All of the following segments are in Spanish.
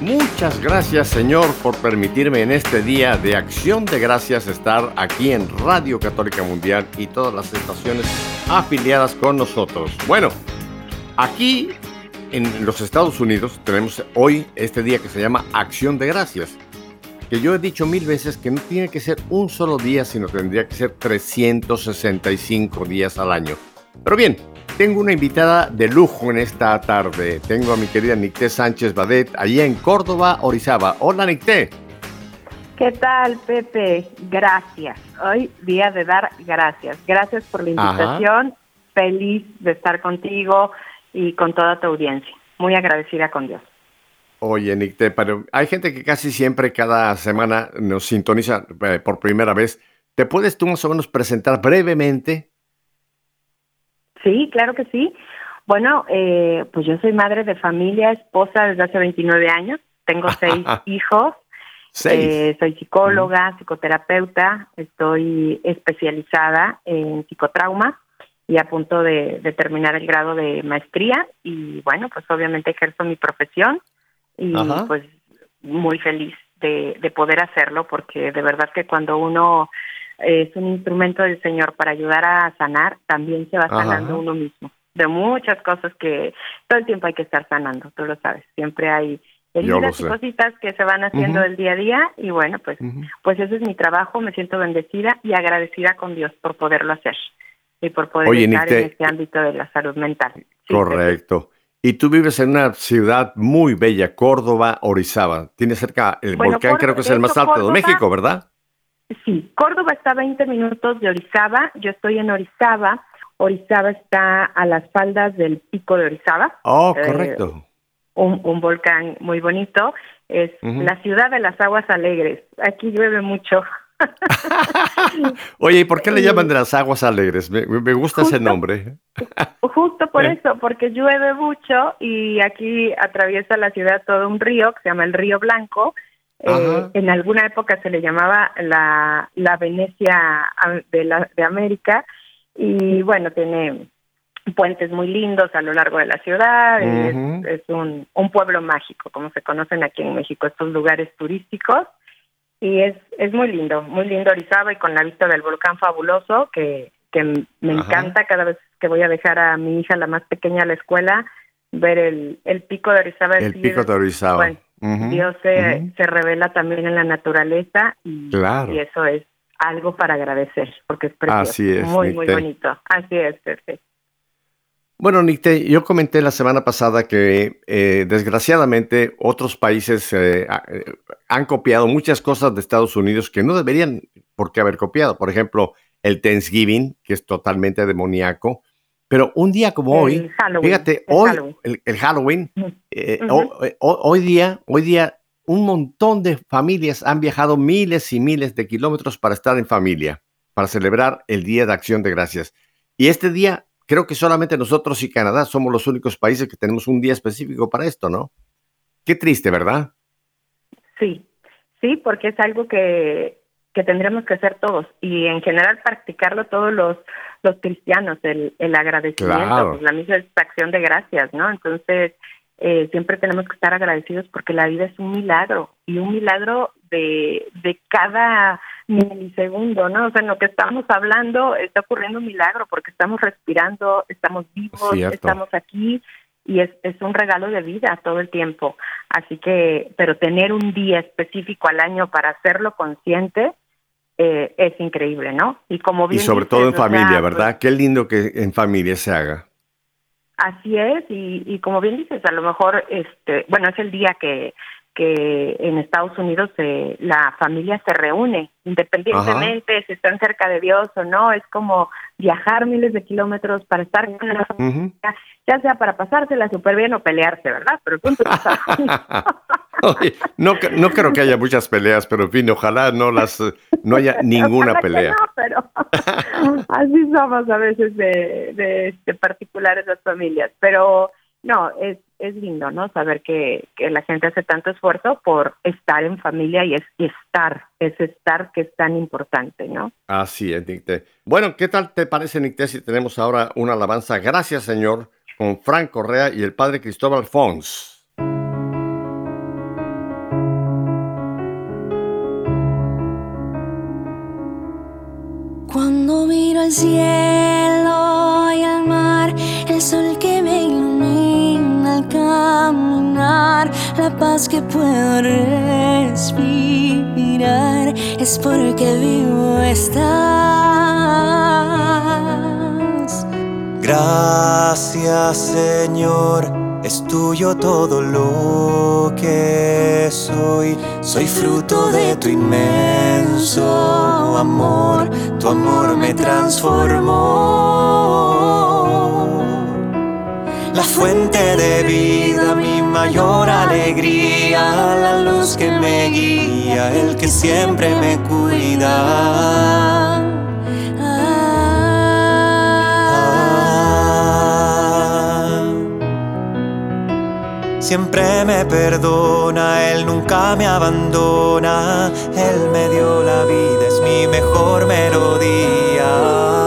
Muchas gracias Señor por permitirme en este día de acción de gracias estar aquí en Radio Católica Mundial y todas las estaciones afiliadas con nosotros. Bueno, aquí en los Estados Unidos tenemos hoy este día que se llama Acción de Gracias. Que yo he dicho mil veces que no tiene que ser un solo día, sino tendría que ser 365 días al año. Pero bien, tengo una invitada de lujo en esta tarde. Tengo a mi querida Nicté Sánchez Badet, allá en Córdoba, Orizaba. Hola, Nicté. ¿Qué tal, Pepe? Gracias. Hoy día de dar gracias. Gracias por la invitación. Feliz de estar contigo y con toda tu audiencia. Muy agradecida con Dios. Oye, Nicté, pero hay gente que casi siempre, cada semana, nos sintoniza eh, por primera vez. ¿Te puedes tú más o menos presentar brevemente Sí, claro que sí. Bueno, eh, pues yo soy madre de familia, esposa desde hace 29 años, tengo seis hijos, eh, soy psicóloga, psicoterapeuta, estoy especializada en psicotrauma y a punto de, terminar el grado de maestría. Y bueno, pues obviamente ejerzo mi profesión y pues muy feliz de, de poder hacerlo porque de verdad que cuando uno es un instrumento del Señor para ayudar a sanar, también se va sanando uno mismo. De muchas cosas que todo el tiempo hay que estar sanando, tú lo sabes. Siempre hay heridas y cositas que se van haciendo del día a día y bueno, pues, pues ese es mi trabajo. Me siento bendecida y agradecida con Dios por poderlo hacer y por poder estar en este ámbito de la salud mental. Correcto. Y tú vives en una ciudad muy bella, Córdoba, Orizaba. Tiene cerca el volcán, creo que es el más alto de México, ¿verdad? Sí, Córdoba está a 20 minutos de Orizaba, yo estoy en Orizaba, Orizaba está a las faldas del pico de Orizaba. Oh, eh, correcto. un, volcán muy bonito, es la ciudad de las aguas alegres, aquí llueve mucho. Oye, ¿y por qué le llaman de las aguas alegres? Me, gusta ese nombre. Justo por ¿Eh? eso, porque llueve mucho y aquí atraviesa la ciudad todo un río que se llama el Río Blanco, eh, en alguna época se le llamaba la, la Venecia de, la, de América y bueno, tiene puentes muy lindos a lo largo de la ciudad, es, un, un, pueblo mágico, como se conocen aquí en México, estos lugares turísticos, y es, es muy lindo, muy lindo Orizaba y con la vista del volcán fabuloso, que, que me encanta cada vez que voy a dejar a mi hija, la más pequeña, a la escuela, ver el, el pico de Orizaba. El pico de Orizaba. Dios se, se, revela también en la naturaleza y, y, eso es algo para agradecer, porque es precioso. Así es, muy, muy bonito. Así es, perfecto. Bueno, Nicte, yo comenté la semana pasada que eh, desgraciadamente otros países eh, eh, han copiado muchas cosas de Estados Unidos que no deberían por qué haber copiado. Por ejemplo, el Thanksgiving, que es totalmente demoníaco, pero un día como hoy, fíjate, hoy, El, Halloween, eh, eh, hoy día, hoy día, un montón de familias han viajado miles y miles de kilómetros para estar en familia, para celebrar el Día de Acción de Gracias. Y este día, creo que solamente nosotros y Canadá somos los únicos países que tenemos un día específico para esto, ¿no? Qué triste, ¿verdad? Sí, sí, porque es algo que que tendremos que hacer todos y en general practicarlo todos los los cristianos el, el agradecimiento pues, la misma acción de gracias no entonces eh, siempre tenemos que estar agradecidos porque la vida es un milagro y un milagro de de cada milisegundo no o sea en lo que estamos hablando está ocurriendo un milagro porque estamos respirando estamos vivos estamos aquí y es, es un regalo de vida todo el tiempo. Así que, pero tener un día específico al año para hacerlo consciente eh, es increíble, ¿no? Y como bien y sobre todo en familia, ¿verdad? Qué lindo que en familia se haga. Así es, y, y como bien dices, a lo mejor, este, bueno, es el día que que en Estados Unidos eh, la familia se reúne, independientemente si están cerca de Dios o no, es como viajar miles de kilómetros para estar con la familia, ya sea para pasársela súper bien o pelearse, ¿verdad? Pero el punto es no, no creo que haya muchas peleas, pero en fin, ojalá no las no haya ninguna pelea. No, pero así somos a veces de, de, este, particulares las familias. Pero no, es, es lindo, ¿no? Saber que, que, la gente hace tanto esfuerzo por estar en familia y es estar, es estar que es tan importante, ¿no? Así es, Nicte. Bueno, ¿qué tal te parece, Nicte, si tenemos ahora una alabanza? Gracias, Señor, con Frank Correa y el padre Cristóbal Fons. Cuando miro al cielo y al mar, el sol la paz que puedo respirar, es porque vivo estás. Gracias Señor es tuyo todo lo que soy, soy fruto de tu inmenso amor, tu amor me transformó. La fuente de vida, mi mayor alegría, la luz que me guía, el que siempre me cuida. siempre me perdona, Él nunca me abandona, Él me dio la vida, es mi mejor melodía.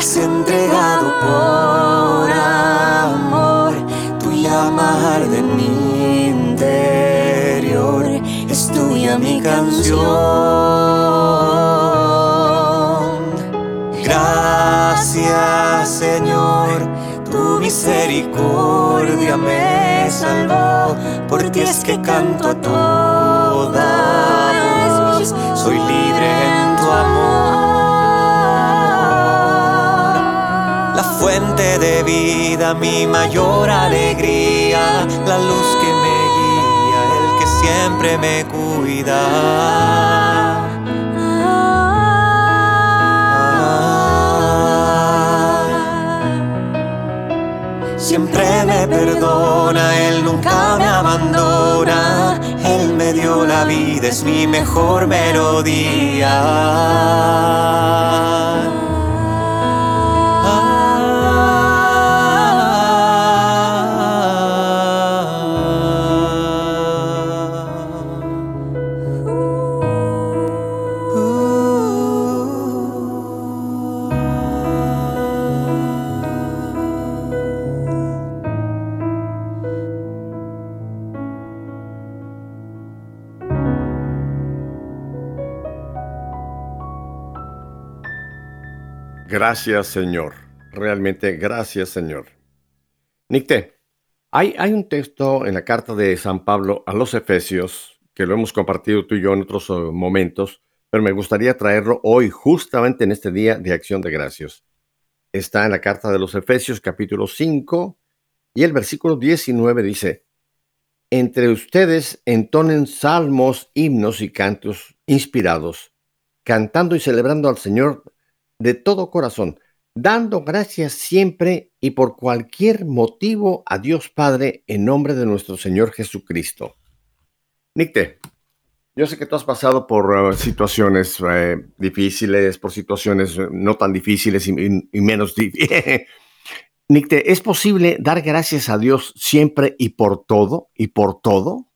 Has entregado por amor. Tu llamar de mi interior es tuya mi canción. Gracias, Señor, tu misericordia me salvó. Por ti es que canto a toda de vida, mi mayor alegría, la luz que me guía, el que siempre me cuida. Siempre me perdona, Él nunca me abandona, Él me dio la vida, es mi mejor melodía. Gracias, Señor. Realmente, gracias, Señor. Nicte, hay, hay un texto en la carta de San Pablo a los Efesios, que lo hemos compartido tú y yo en otros eh, momentos, pero me gustaría traerlo hoy, justamente en este día de acción de gracias. Está en la carta de los Efesios, capítulo 5, y el versículo 19 dice, Entre ustedes entonen salmos, himnos y cantos inspirados, cantando y celebrando al Señor de todo corazón, dando gracias siempre y por cualquier motivo a Dios Padre en nombre de nuestro Señor Jesucristo. Nicte, yo sé que tú has pasado por uh, situaciones uh, difíciles, por situaciones uh, no tan difíciles y, y menos difíciles. Nicte, ¿es posible dar gracias a Dios siempre y por todo y por todo?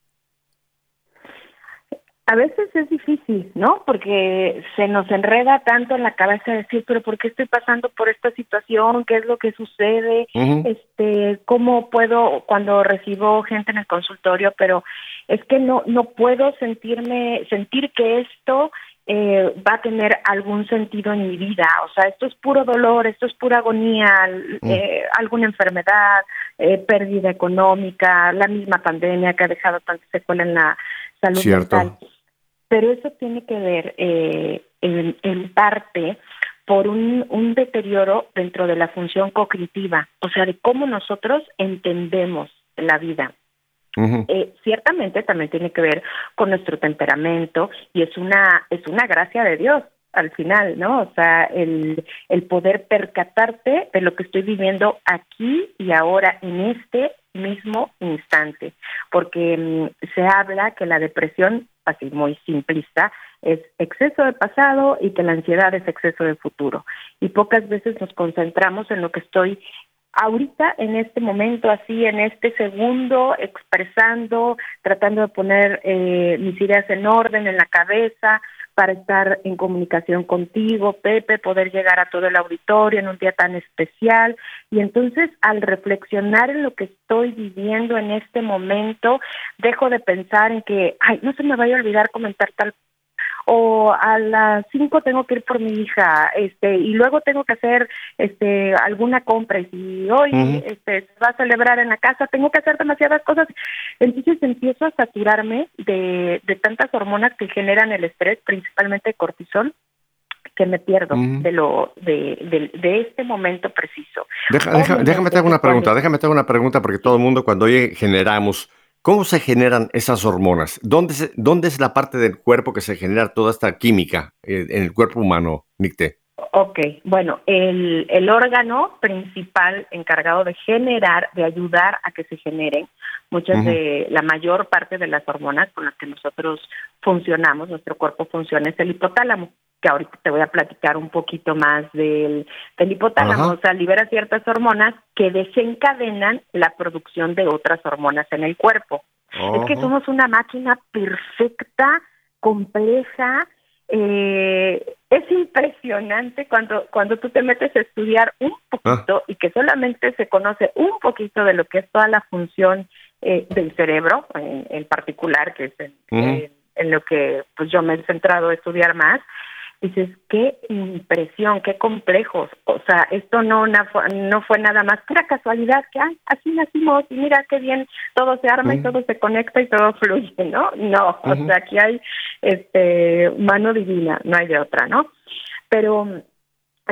A veces es difícil, ¿no? Porque se nos enreda tanto en la cabeza decir, pero ¿por qué estoy pasando por esta situación? ¿Qué es lo que sucede? Este, ¿cómo puedo cuando recibo gente en el consultorio, pero es que no no puedo sentirme sentir que esto eh, va a tener algún sentido en mi vida, o sea, esto es puro dolor, esto es pura agonía, mm. eh, alguna enfermedad, eh, pérdida económica, la misma pandemia que ha dejado tanta secuela en la salud Cierto. mental pero eso tiene que ver eh, en, parte por un, un deterioro dentro de la función cognitiva, o sea, de cómo nosotros entendemos la vida. Eh, ciertamente también tiene que ver con nuestro temperamento y es una es una gracia de Dios al final, ¿no? O sea, el, el poder percatarte de lo que estoy viviendo aquí y ahora en este mismo instante, porque mm, se habla que la depresión, así muy simplista, es exceso de pasado y que la ansiedad es exceso de futuro. Y pocas veces nos concentramos en lo que estoy ahorita, en este momento, así, en este segundo, expresando, tratando de poner eh, mis ideas en orden en la cabeza, para estar en comunicación contigo, Pepe, poder llegar a todo el auditorio en un día tan especial. Y entonces, al reflexionar en lo que estoy viviendo en este momento, dejo de pensar en que, ay, no se me vaya a olvidar comentar tal o a las cinco tengo que ir por mi hija, este, y luego tengo que hacer este alguna compra, y si hoy este, se va a celebrar en la casa, tengo que hacer demasiadas cosas. Entonces empiezo a saturarme de, de tantas hormonas que generan el estrés, principalmente cortisol, que me pierdo de lo de, de, este momento preciso. déjame te una pregunta, déjame te una pregunta porque todo el mundo cuando oye generamos ¿Cómo se generan esas hormonas? ¿Dónde, ¿Dónde es la parte del cuerpo que se genera toda esta química eh, en el cuerpo humano, Nicte? Ok, bueno, el, el, órgano principal encargado de generar, de ayudar a que se generen muchas de, la mayor parte de las hormonas con las que nosotros funcionamos, nuestro cuerpo funciona, es el hipotálamo que ahorita te voy a platicar un poquito más del, del hipotálamo, o sea, libera ciertas hormonas que desencadenan la producción de otras hormonas en el cuerpo. Es que somos una máquina perfecta, compleja, eh, es impresionante cuando cuando tú te metes a estudiar un poquito ah. y que solamente se conoce un poquito de lo que es toda la función eh, del cerebro en, particular que es en, en, lo que pues yo me he centrado a estudiar más dices, qué impresión, qué complejos. O sea, esto no, no fue nada más pura casualidad, que Ay, así nacimos y mira qué bien, todo se arma y todo se conecta y todo fluye, ¿no? No, o sea, aquí hay este mano divina, no hay de otra, ¿no? Pero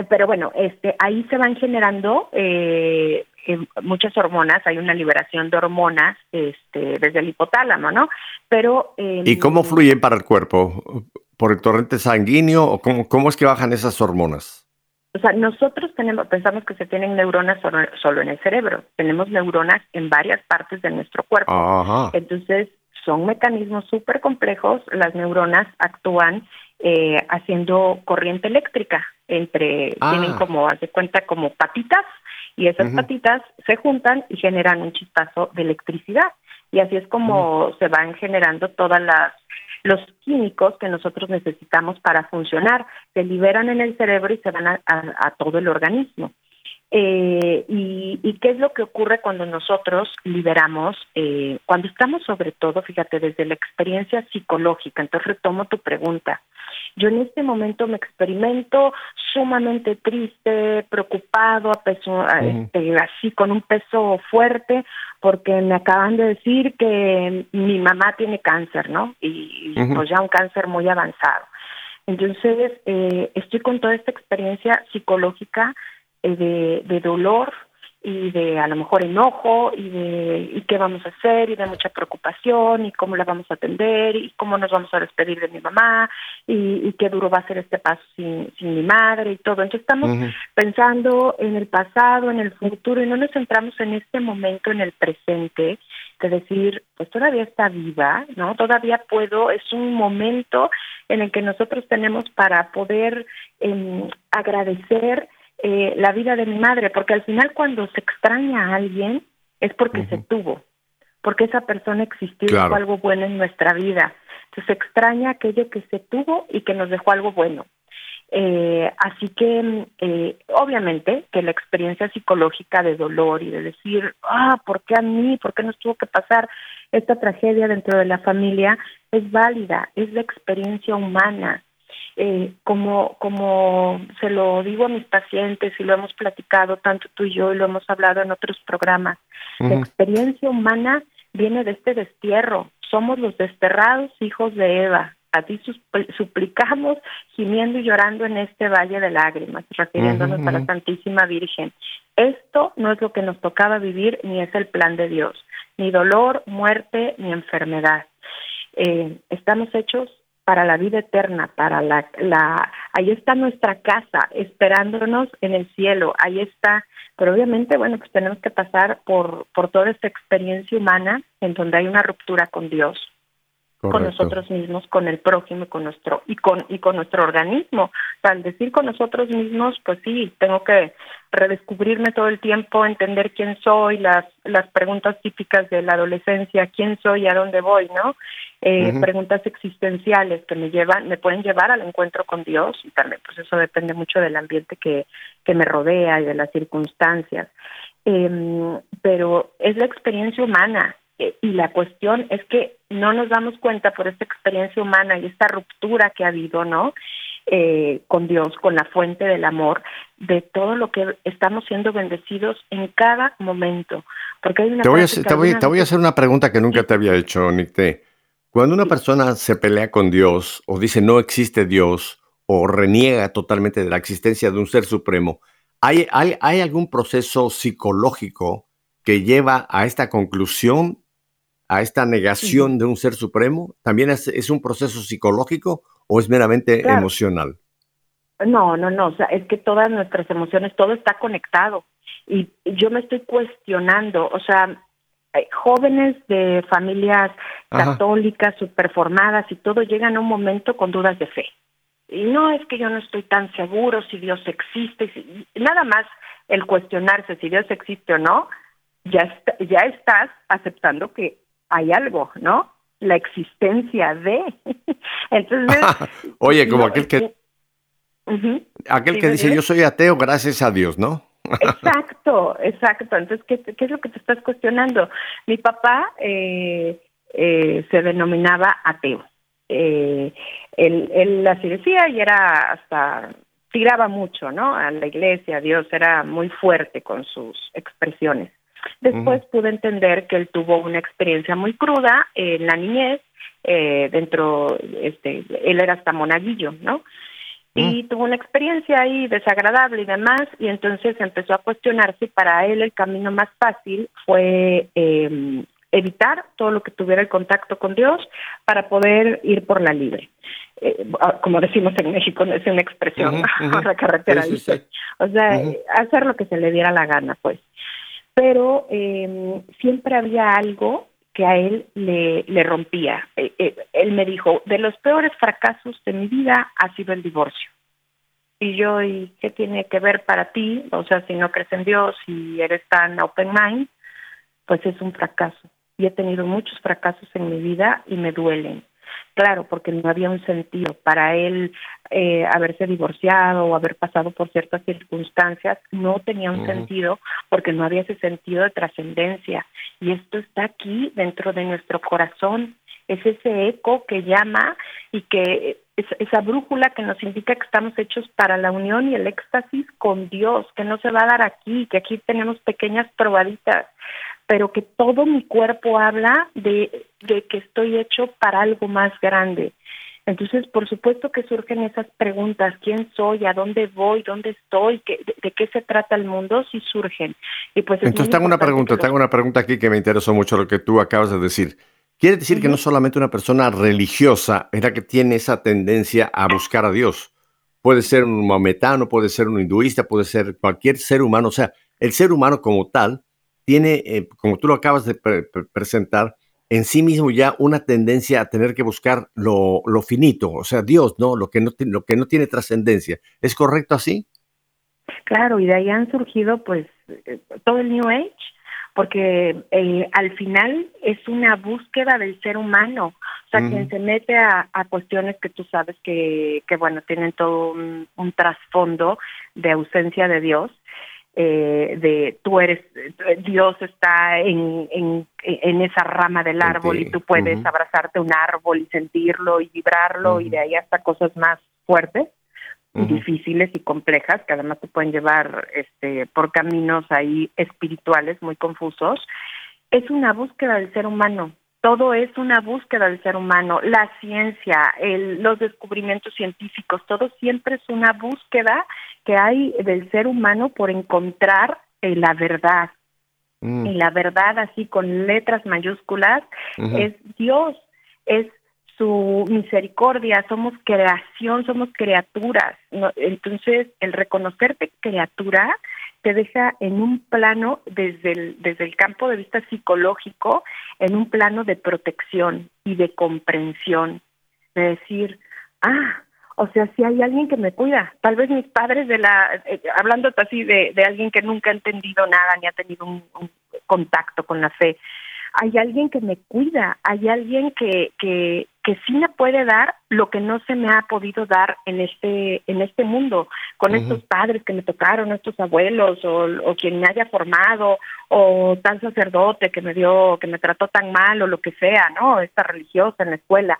pero bueno, este ahí se van generando eh, eh, muchas hormonas, hay una liberación de hormonas este, desde el hipotálamo, ¿no? Pero... ¿Y cómo fluyen para el cuerpo? por el torrente sanguíneo o cómo, cómo es que bajan esas hormonas? O sea, nosotros tenemos, pensamos que se tienen neuronas solo, en el cerebro. Tenemos neuronas en varias partes de nuestro cuerpo. Entonces, son mecanismos súper complejos. Las neuronas actúan eh, haciendo corriente eléctrica entre, ah. tienen como, hace cuenta, como patitas y esas patitas se juntan y generan un chispazo de electricidad. Y así es como se van generando todas las los químicos que nosotros necesitamos para funcionar. Se liberan en el cerebro y se van a, todo el organismo. Eh, y, qué es lo que ocurre cuando nosotros liberamos? Eh, cuando estamos sobre todo, fíjate, desde la experiencia psicológica, entonces retomo tu pregunta. Yo en este momento me experimento sumamente triste, preocupado, este, así con un peso fuerte, porque me acaban de decir que mi mamá tiene cáncer, ¿no? Y, pues ya un cáncer muy avanzado. Entonces, eh, estoy con toda esta experiencia psicológica de, de dolor, y de a lo mejor enojo y de y qué vamos a hacer y de mucha preocupación y cómo la vamos a atender y cómo nos vamos a despedir de mi mamá y, qué duro va a ser este paso sin, sin mi madre y todo. Entonces estamos pensando en el pasado, en el futuro y no nos centramos en este momento, en el presente, de decir, pues todavía está viva, ¿no? Todavía puedo, es un momento en el que nosotros tenemos para poder eh, agradecer eh, la vida de mi madre, porque al final cuando se extraña a alguien es porque se tuvo, porque esa persona existió y fue algo bueno en nuestra vida. Entonces se extraña aquello que se tuvo y que nos dejó algo bueno. Eh, así que, eh, obviamente, que la experiencia psicológica de dolor y de decir, ah, ¿por qué a mí? ¿Por qué nos tuvo que pasar esta tragedia dentro de la familia? Es válida, es la experiencia humana. Eh, como, como se lo digo a mis pacientes y lo hemos platicado tanto tú y yo y lo hemos hablado en otros programas, la experiencia humana viene de este destierro, somos los desterrados hijos de Eva, a ti suplicamos gimiendo y llorando en este valle de lágrimas, refiriéndonos a la Santísima Virgen. Esto no es lo que nos tocaba vivir ni es el plan de Dios, ni dolor, muerte, ni enfermedad. Eh, estamos hechos para la vida eterna, para la, la, ahí está nuestra casa esperándonos en el cielo, ahí está, pero obviamente, bueno, pues tenemos que pasar por, por toda esta experiencia humana en donde hay una ruptura con Dios, con nosotros mismos, con el prójimo, con nuestro y con y con nuestro organismo. O sea, al decir con nosotros mismos, pues sí, tengo que redescubrirme todo el tiempo, entender quién soy, las las preguntas típicas de la adolescencia, quién soy, a dónde voy, ¿no? Eh, preguntas existenciales que me llevan, me pueden llevar al encuentro con Dios y también, pues eso depende mucho del ambiente que que me rodea y de las circunstancias. Eh, pero es la experiencia humana eh, y la cuestión es que no nos damos cuenta por esta experiencia humana y esta ruptura que ha habido, ¿no? Eh, con Dios, con la fuente del amor, de todo lo que estamos siendo bendecidos en cada momento. Porque hay una te, voy a, hacer, te, voy, a hacer una pregunta que nunca te había hecho, Nicté. Cuando una persona se pelea con Dios o dice no existe Dios o reniega totalmente de la existencia de un ser supremo, ¿hay, hay, hay algún proceso psicológico que lleva a esta conclusión a esta negación de un ser supremo? ¿También es, un proceso psicológico o es meramente emocional? No, no, no, o sea, es que todas nuestras emociones, todo está conectado. Y yo me estoy cuestionando, o sea, jóvenes de familias católicas, superformadas y todo, llegan a un momento con dudas de fe. Y no es que yo no estoy tan seguro si Dios existe, nada más el cuestionarse si Dios existe o no, ya, ya estás aceptando que hay algo, ¿no? La existencia de. Entonces. Oye, como aquel que. Aquel que dice, yo soy ateo, gracias a Dios, ¿no? exacto, exacto. Entonces, ¿qué, ¿qué, es lo que te estás cuestionando? Mi papá eh, eh, se denominaba ateo. Eh, él, él así decía y era hasta tiraba mucho, ¿no? A la iglesia, a Dios, era muy fuerte con sus expresiones. Después pude entender que él tuvo una experiencia muy cruda en la niñez, eh, dentro, este, él era hasta monaguillo, ¿no? Y mm. tuvo una experiencia ahí desagradable y demás, y entonces empezó a cuestionarse. Para él el camino más fácil fue eh, evitar todo lo que tuviera el contacto con Dios para poder ir por la libre. Eh, como decimos en México, no es una expresión, la carretera dice. O sea, hacer lo que se le diera la gana, pues pero eh, siempre había algo que a él le, le rompía. Eh, eh, él me dijo, de los peores fracasos de mi vida ha sido el divorcio. Y yo, ¿y qué tiene que ver para ti? O sea, si no crees en Dios y eres tan open mind, pues es un fracaso. Y he tenido muchos fracasos en mi vida y me duelen. Claro, porque no había un sentido. Para él eh, haberse divorciado o haber pasado por ciertas circunstancias no tenía un sentido porque no había ese sentido de trascendencia. Y esto está aquí dentro de nuestro corazón. Es ese eco que llama y que es esa brújula que nos indica que estamos hechos para la unión y el éxtasis con Dios, que no se va a dar aquí, que aquí tenemos pequeñas probaditas pero que todo mi cuerpo habla de, que estoy hecho para algo más grande. Entonces, por supuesto que surgen esas preguntas, ¿quién soy? ¿A dónde voy? ¿Dónde estoy? de, qué se trata el mundo? Sí surgen. Y pues Entonces, tengo una pregunta, tengo una pregunta aquí que me interesó mucho lo que tú acabas de decir. Quiere decir que no solamente una persona religiosa es la que tiene esa tendencia a buscar a Dios. Puede ser un maometano, puede ser un hinduista, puede ser cualquier ser humano. O sea, el ser humano como tal tiene, eh, como tú lo acabas de presentar, en sí mismo ya una tendencia a tener que buscar lo, finito, o sea, Dios, ¿no? Lo que no, lo que no tiene trascendencia. ¿Es correcto así? Claro, y de ahí han surgido pues eh, todo el New Age, porque eh, al final es una búsqueda del ser humano, o sea, quien se mete a, cuestiones que tú sabes que, que bueno, tienen todo un trasfondo de ausencia de Dios, eh, de tú eres, Dios está en, en, en esa rama del árbol y tú puedes abrazarte un árbol y sentirlo y vibrarlo y de ahí hasta cosas más fuertes, difíciles y complejas que además te pueden llevar este, por caminos ahí espirituales muy confusos. Es una búsqueda del ser humano todo es una búsqueda del ser humano, la ciencia, los descubrimientos científicos, todo siempre es una búsqueda que hay del ser humano por encontrar eh, la verdad. Mm. Y la verdad, así con letras mayúsculas, es Dios, es su misericordia, somos creación, somos criaturas. Entonces, el reconocerte criatura te deja en un plano desde el, desde el campo de vista psicológico, en un plano de protección y de comprensión, de decir, ah, o sea, si hay alguien que me cuida, tal vez mis padres de la, eh, hablando así de, de alguien que nunca ha entendido nada ni ha tenido un contacto con la fe, hay alguien que me cuida, hay alguien que, que, que sí me puede dar lo que no se me ha podido dar en este, en este mundo, con estos padres que me tocaron, estos abuelos, o, o quien me haya formado, o tal sacerdote que me dio, que me trató tan mal, o lo que sea, ¿no? Esta religiosa en la escuela.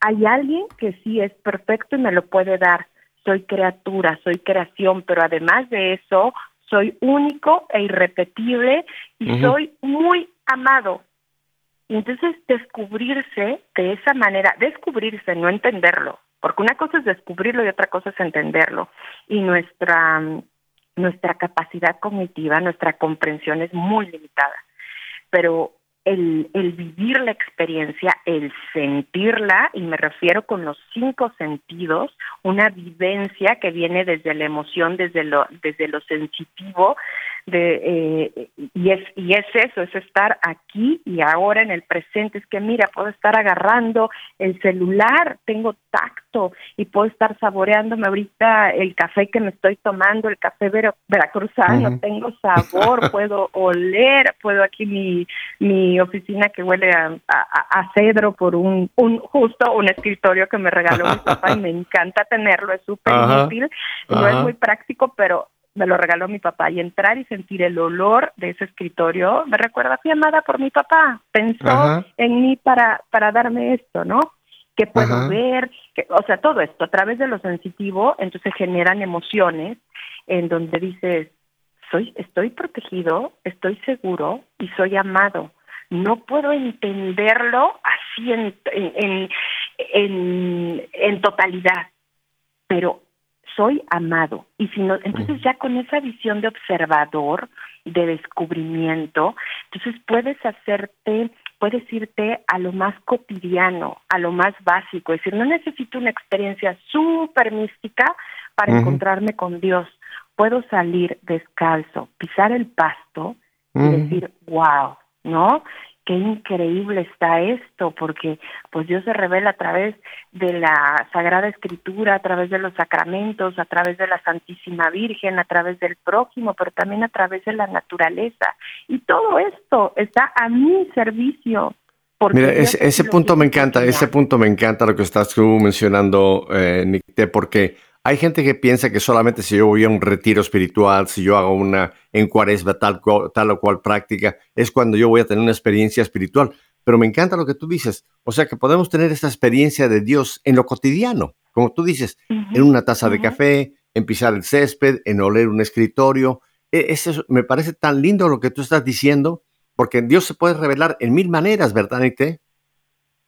Hay alguien que sí es perfecto y me lo puede dar. Soy criatura, soy creación, pero además de eso, soy único e irrepetible y soy muy amado entonces descubrirse de esa manera, descubrirse, no entenderlo, porque una cosa es descubrirlo y otra cosa es entenderlo. Y nuestra, nuestra capacidad cognitiva, nuestra comprensión es muy limitada. Pero el, el vivir la experiencia, el sentirla, y me refiero con los cinco sentidos, una vivencia que viene desde la emoción, desde lo, desde lo sensitivo, de eh, y es y es eso es estar aquí y ahora en el presente. Es que mira puedo estar agarrando el celular tengo tacto y puedo estar saboreándome ahorita el café que me estoy tomando el café veracruzano. Tengo sabor puedo oler puedo aquí mi mi oficina que huele a, a, cedro por un un justo un escritorio que me regaló mi papá y me encanta tenerlo es súper útil. No es muy práctico pero me lo regaló mi papá. Y entrar y sentir el olor de ese escritorio me recuerda fui amada por mi papá pensó en mí para para darme esto no puedo ver que, o sea todo esto a través de lo sensitivo entonces generan emociones en donde dices soy estoy protegido estoy seguro y soy amado no puedo entenderlo así en en, en, en totalidad pero soy amado. Y si no, entonces ya con esa visión de observador, de descubrimiento, entonces puedes hacerte, puedes irte a lo más cotidiano, a lo más básico. Es decir, no necesito una experiencia súper mística para encontrarme con Dios. Puedo salir descalzo, pisar el pasto y decir, wow, ¿no? Qué increíble está esto, porque pues Dios se revela a través de la Sagrada Escritura, a través de los sacramentos, a través de la Santísima Virgen, a través del prójimo, pero también a través de la naturaleza. Y todo esto está a mi servicio. Mira, ese, punto me encanta, ese punto me encanta lo que estás tú mencionando, eh, porque hay gente que piensa que solamente si yo voy a un retiro espiritual, si yo hago una en cuaresma tal, tal o cual práctica, es cuando yo voy a tener una experiencia espiritual. Pero me encanta lo que tú dices. O sea, que podemos tener esta experiencia de Dios en lo cotidiano, como tú dices, en una taza de café, en pisar el césped, en oler un escritorio. E, eso me parece tan lindo lo que tú estás diciendo, porque Dios se puede revelar en mil maneras, ¿verdad, Nite?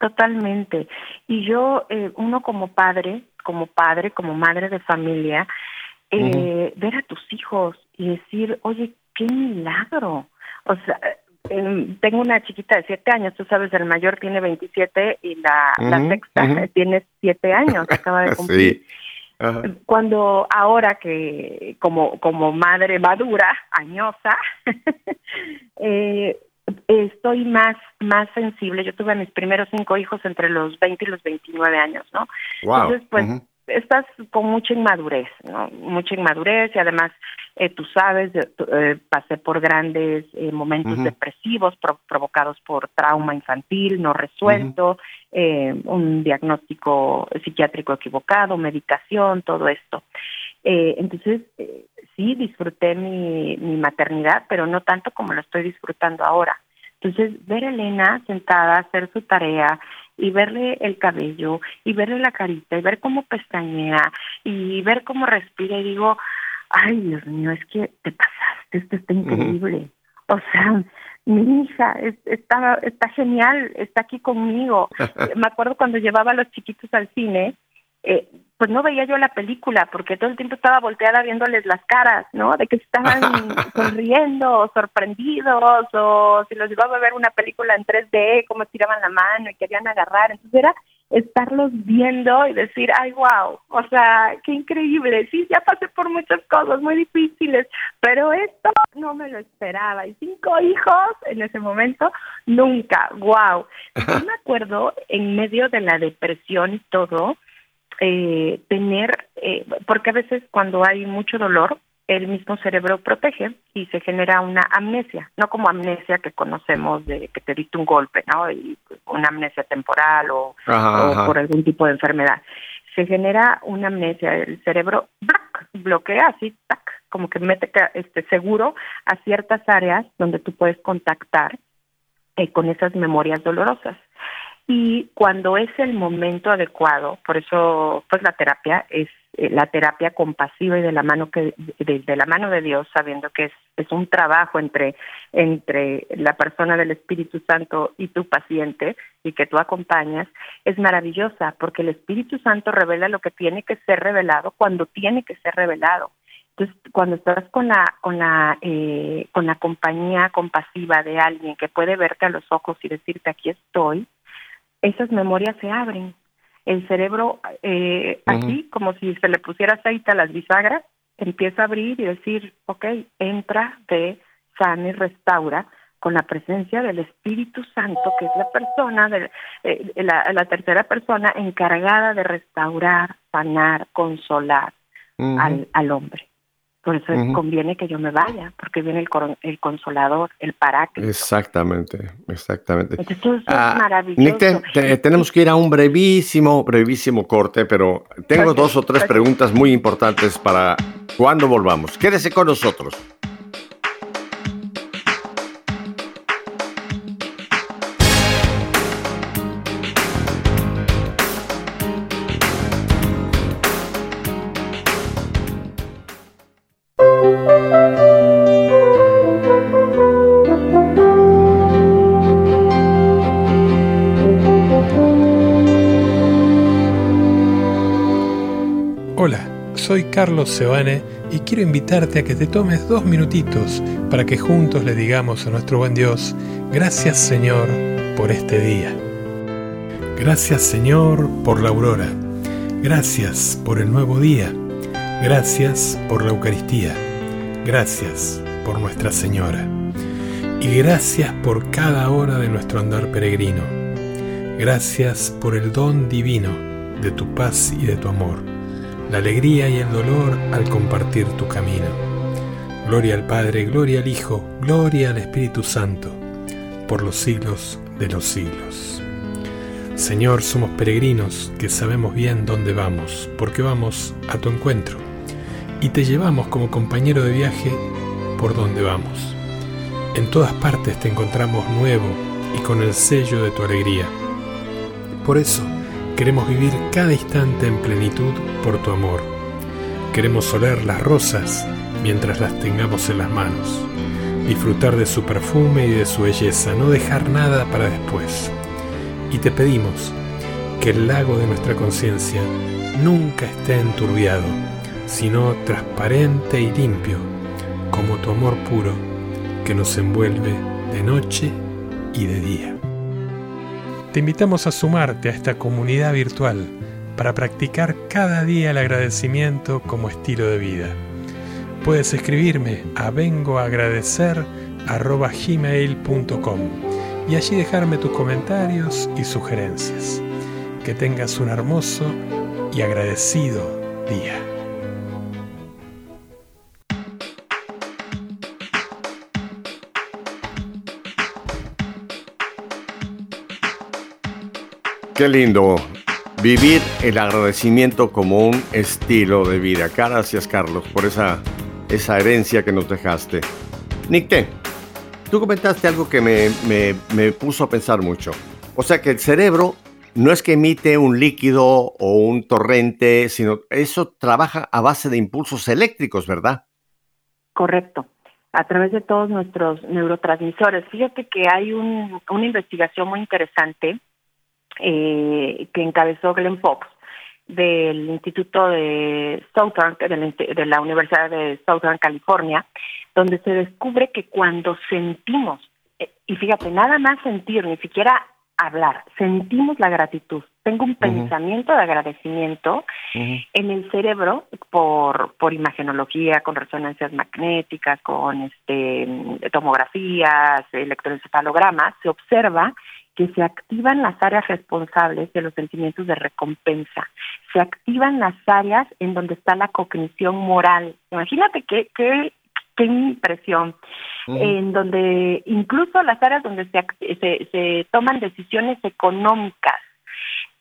Totalmente. Y yo, eh, uno como padre, como padre, como madre de familia, eh, ver a tus hijos y decir, oye, qué milagro. O sea, tengo una chiquita de siete años, tú sabes, el mayor tiene 27 y la, la sexta tiene siete años, acaba de cumplir. Cuando ahora que como como madre madura, añosa, eh, estoy más más sensible. Yo tuve mis primeros cinco hijos entre los 20 y los 29 años, ¿no? Entonces, pues estás con mucha inmadurez, ¿no? Mucha inmadurez y además, eh, tú sabes, eh, pasé por grandes eh, momentos depresivos provocados por trauma infantil no resuelto, un diagnóstico psiquiátrico equivocado, medicación, todo esto. Entonces, sí, disfruté mi, mi maternidad, pero no tanto como lo estoy disfrutando ahora. Entonces, ver a Elena sentada, hacer su tarea y verle el cabello y verle la carita y ver cómo pestañea y ver cómo respira y digo, ay Dios mío, es que te pasaste, esto está increíble. O sea, mi hija está, está genial, está aquí conmigo. Me acuerdo cuando llevaba a los chiquitos al cine, eh, pues no veía yo la película porque todo el tiempo estaba volteada viéndoles las caras, ¿no? De que estaban sonriendo o sorprendidos o si los llevaba a ver una película en 3D, cómo tiraban la mano y querían agarrar. Entonces era estarlos viendo y decir, ay, wow, o sea, qué increíble. Sí, ya pasé por muchas cosas muy difíciles, pero esto no me lo esperaba. Y cinco hijos en ese momento, nunca, wow. Yo me acuerdo en medio de la depresión y todo, eh, tener, eh, porque a veces cuando hay mucho dolor, el mismo cerebro protege y se genera una amnesia, no como amnesia que conocemos de que te diste un golpe, ¿no? Y una amnesia temporal o, por algún tipo de enfermedad. Se genera una amnesia, el cerebro bloquea así, tac, como que mete este seguro a ciertas áreas donde tú puedes contactar eh, con esas memorias dolorosas y cuando es el momento adecuado, por eso pues la terapia es eh, la terapia compasiva y de la mano que de, la mano de Dios, sabiendo que es, es un trabajo entre entre la persona del Espíritu Santo y tu paciente y que tú acompañas, es maravillosa porque el Espíritu Santo revela lo que tiene que ser revelado cuando tiene que ser revelado. Entonces, cuando estás con la con la eh, con la compañía compasiva de alguien que puede verte a los ojos y decirte aquí estoy, esas memorias se abren. El cerebro, eh, así como si se le pusiera aceite a las bisagras, empieza a abrir y decir, ok, entra, ve, sana y restaura con la presencia del Espíritu Santo, que es la persona, de, eh, la, tercera persona encargada de restaurar, sanar, consolar al, al hombre. Por eso conviene que yo me vaya, porque viene el, el consolador, el paráclito. Exactamente, exactamente. Entonces, es ah, maravilloso. tenemos que ir a un brevísimo, brevísimo corte, pero tengo dos o tres preguntas muy importantes para cuando volvamos. Quédese con nosotros. Soy Carlos Sebane y quiero invitarte a que te tomes dos minutitos para que juntos le digamos a nuestro buen Dios, gracias Señor por este día. Gracias Señor por la aurora. Gracias por el nuevo día. Gracias por la Eucaristía. Gracias por Nuestra Señora. Y gracias por cada hora de nuestro andar peregrino. Gracias por el don divino de tu paz y de tu amor la alegría y el dolor al compartir tu camino. Gloria al Padre, gloria al Hijo, gloria al Espíritu Santo, por los siglos de los siglos. Señor, somos peregrinos que sabemos bien dónde vamos, porque vamos a tu encuentro, y te llevamos como compañero de viaje por donde vamos. En todas partes te encontramos nuevo y con el sello de tu alegría. Por eso, Queremos vivir cada instante en plenitud por tu amor. Queremos oler las rosas mientras las tengamos en las manos, disfrutar de su perfume y de su belleza, no dejar nada para después. Y te pedimos que el lago de nuestra conciencia nunca esté enturbiado, sino transparente y limpio, como tu amor puro que nos envuelve de noche y de día. Te invitamos a sumarte a esta comunidad virtual para practicar cada día el agradecimiento como estilo de vida. Puedes escribirme a vengoagradecer.gmail.com y allí dejarme tus comentarios y sugerencias. Que tengas un hermoso y agradecido día. Qué lindo vivir el agradecimiento como un estilo de vida. Gracias, Carlos, por esa, esa herencia que nos dejaste. Nicte, tú comentaste algo que me, me, puso a pensar mucho. O sea que el cerebro no es que emite un líquido o un torrente, sino eso trabaja a base de impulsos eléctricos, ¿verdad? Correcto. a través de todos nuestros neurotransmisores. Fíjate que hay un, una investigación muy interesante eh, que encabezó Glenn Fox del Instituto de Southern, de la Universidad de Southern California, donde se descubre que cuando sentimos, eh, y fíjate, nada más sentir, ni siquiera hablar, sentimos la gratitud. Tengo un pensamiento de agradecimiento en el cerebro por, por imagenología, con resonancias magnéticas, con este tomografías, electroencefalogramas, se observa que se activan las áreas responsables de los sentimientos de recompensa, se activan las áreas en donde está la cognición moral. Imagínate qué, qué, qué impresión, en donde incluso las áreas donde se, se, se toman decisiones económicas,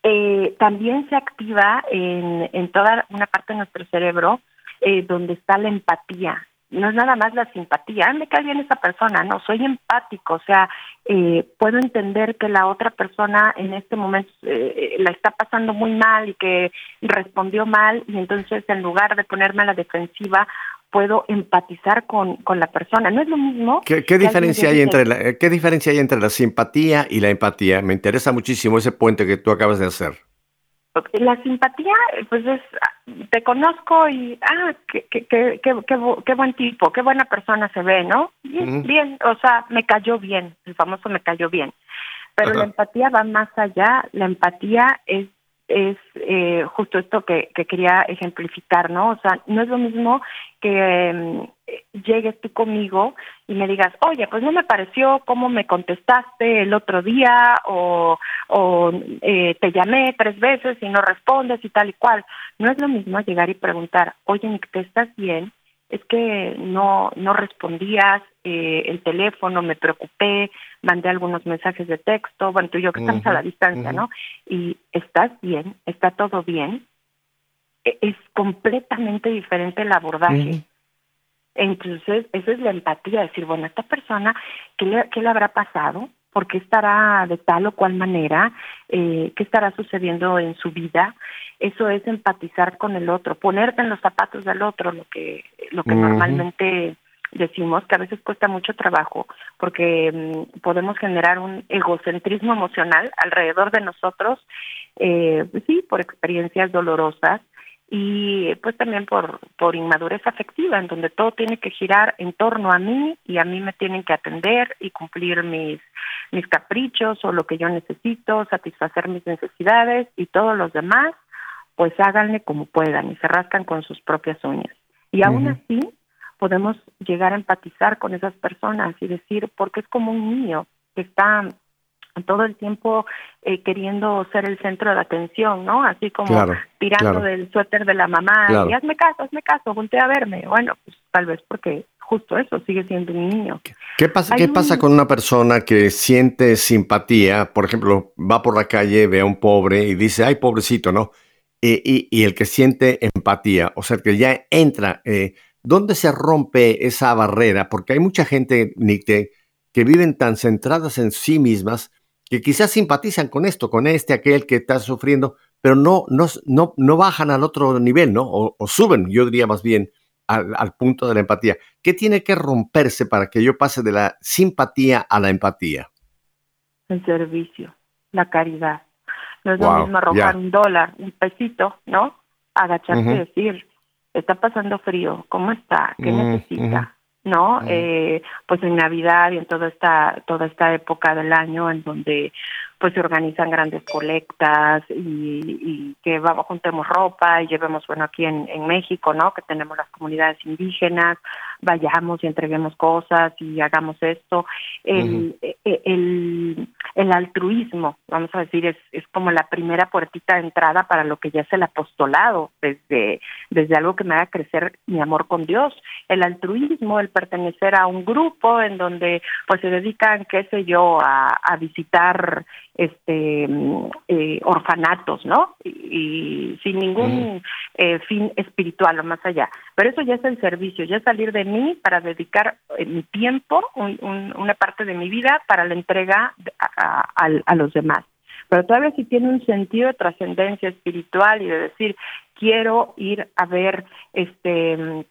eh, también se activa en, en toda una parte de nuestro cerebro eh, donde está la empatía no es nada más la simpatía, me cae bien esa persona, no, soy empático, o sea, eh, puedo entender que la otra persona en este momento eh, la está pasando muy mal y que respondió mal y entonces en lugar de ponerme a la defensiva puedo empatizar con, con la persona. No es lo mismo. ¿Qué, qué diferencia hay entre la, qué diferencia hay entre la simpatía y la empatía? Me interesa muchísimo ese puente que tú acabas de hacer. La simpatía, pues es, te conozco y, ah, qué, qué, qué, qué, buen tipo, qué buena persona se ve, ¿no? Bien, bien, o sea, me cayó bien, el famoso me cayó bien. Pero la empatía va más allá, la empatía es es eh, justo esto que, que, quería ejemplificar, ¿no? O sea, no es lo mismo que em, llegues tú conmigo y me digas, oye, pues no me pareció cómo me contestaste el otro día o, o eh, te llamé tres veces y no respondes y tal y cual. No es lo mismo llegar y preguntar, oye, ¿te estás bien? Es que no, no respondías eh, el teléfono, me preocupé, mandé algunos mensajes de texto, bueno, tú y yo que estamos a la distancia, ¿no? Y estás bien, está todo bien. E, es completamente diferente el abordaje. Entonces, esa es la empatía, decir, bueno, esta persona, ¿qué le, qué le habrá pasado? Por qué estará de tal o cual manera, eh, qué estará sucediendo en su vida. Eso es empatizar con el otro, ponerte en los zapatos del otro, lo que, lo que normalmente decimos que a veces cuesta mucho trabajo porque mm, podemos generar un egocentrismo emocional alrededor de nosotros, eh, pues sí, por experiencias dolorosas y pues también por, por inmadurez afectiva, en donde todo tiene que girar en torno a mí y a mí me tienen que atender y cumplir mis, mis caprichos o lo que yo necesito, satisfacer mis necesidades y todos los demás, pues háganle como puedan y se rascan con sus propias uñas. Y aún así podemos llegar a empatizar con esas personas y decir, porque es como un niño que está todo el tiempo eh, queriendo ser el centro de atención, ¿no? Así como tirando del suéter de la mamá, y hazme caso, hazme caso, voltea a verme. Bueno, pues tal vez porque justo eso, sigue siendo un niño. ¿Qué pasa, ¿qué pasa con una persona que siente simpatía? Por ejemplo, va por la calle, ve a un pobre y dice, ay, pobrecito, ¿no? Y, y, el que siente empatía, o sea, que ya entra, eh, ¿dónde se rompe esa barrera? Porque hay mucha gente, Nick, que viven tan centradas en sí mismas que quizás simpatizan con esto, con este, aquel que está sufriendo, pero no, no, no, no bajan al otro nivel, ¿no? O, suben, yo diría más bien, al, punto de la empatía. ¿Qué tiene que romperse para que yo pase de la simpatía a la empatía? El servicio, la caridad. No es lo mismo arrojar un dólar, un pesito, ¿no? Agacharse y decir, está pasando frío, ¿cómo está? ¿Qué necesita? ¿No? Eh, pues en Navidad y en toda esta toda esta época del año en donde pues se organizan grandes colectas y, y que vamos juntemos ropa y llevemos bueno aquí en, en México, ¿no? Que tenemos las comunidades indígenas, vayamos y entreguemos cosas y hagamos esto. El, e, e, el, el, altruismo, vamos a decir, es, es como la primera puertita de entrada para lo que ya es el apostolado, desde, desde algo que me haga crecer mi amor con Dios. El altruismo, el pertenecer a un grupo en donde pues se dedican, qué sé yo, a, a visitar este eh, orfanatos, ¿no? Y, sin ningún eh, fin espiritual o más allá. Pero eso ya es el servicio, ya es salir de mí para dedicar eh, mi tiempo, una parte de mi vida para la entrega a, a los demás. Pero todavía si tiene un sentido de trascendencia espiritual y de decir quiero ir a ver este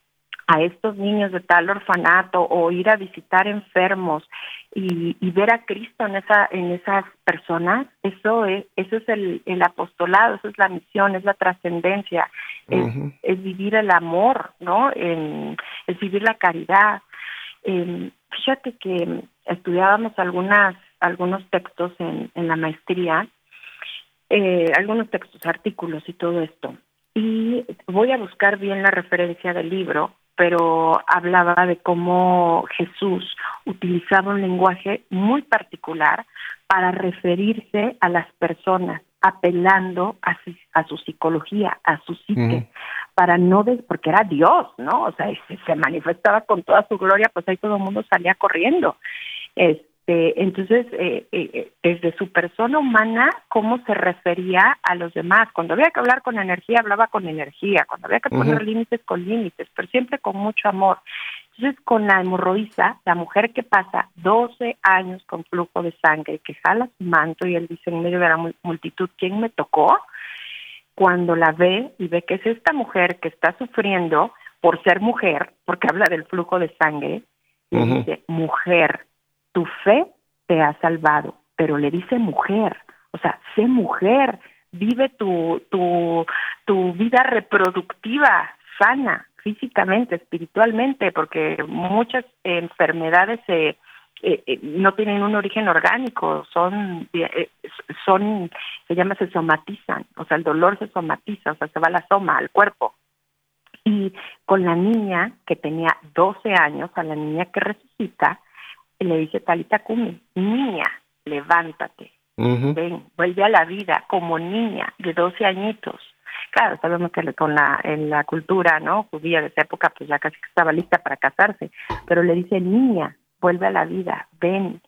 a estos niños de tal orfanato o ir a visitar enfermos y, ver a Cristo en esa en esas personas eso es eso es el, el apostolado eso es la misión es la trascendencia es, vivir el amor no es vivir la caridad. Eh, fíjate que estudiábamos algunas algunos textos en, en la maestría eh, algunos textos artículos y todo esto y voy a buscar bien la referencia del libro pero hablaba de cómo Jesús utilizaba un lenguaje muy particular para referirse a las personas, apelando a su, a su psicología, a su psique, para no, porque era Dios, ¿no? O sea, se, se manifestaba con toda su gloria, pues ahí todo el mundo salía corriendo. Este, este, entonces, eh, eh, eh, desde su persona humana, cómo se refería a los demás. Cuando había que hablar con energía, hablaba con energía. Cuando había que poner límites, con límites, pero siempre con mucho amor. Entonces, con la hemorroísa, la mujer que pasa 12 años con flujo de sangre, que jala su manto y él dice en medio de la multitud, ¿quién me tocó? Cuando la ve y ve que es esta mujer que está sufriendo por ser mujer, porque habla del flujo de sangre, dice, mujer, tu fe te ha salvado, pero le dice mujer, o sea, sé mujer, vive tu, tu, tu vida reproductiva sana, físicamente, espiritualmente, porque muchas enfermedades eh, eh, no tienen un origen orgánico, son, eh, son, se llama, se somatizan, o sea, el dolor se somatiza, o sea, se va la soma al cuerpo. Y con la niña que tenía 12 años, a la niña que resucita, le dice Talita Kumi, niña, levántate, ven, vuelve a la vida como niña de 12 añitos. Claro, sabemos que con la, en la cultura no judía de esa época, pues ya casi estaba lista para casarse, pero le dice, niña, vuelve a la vida, ven.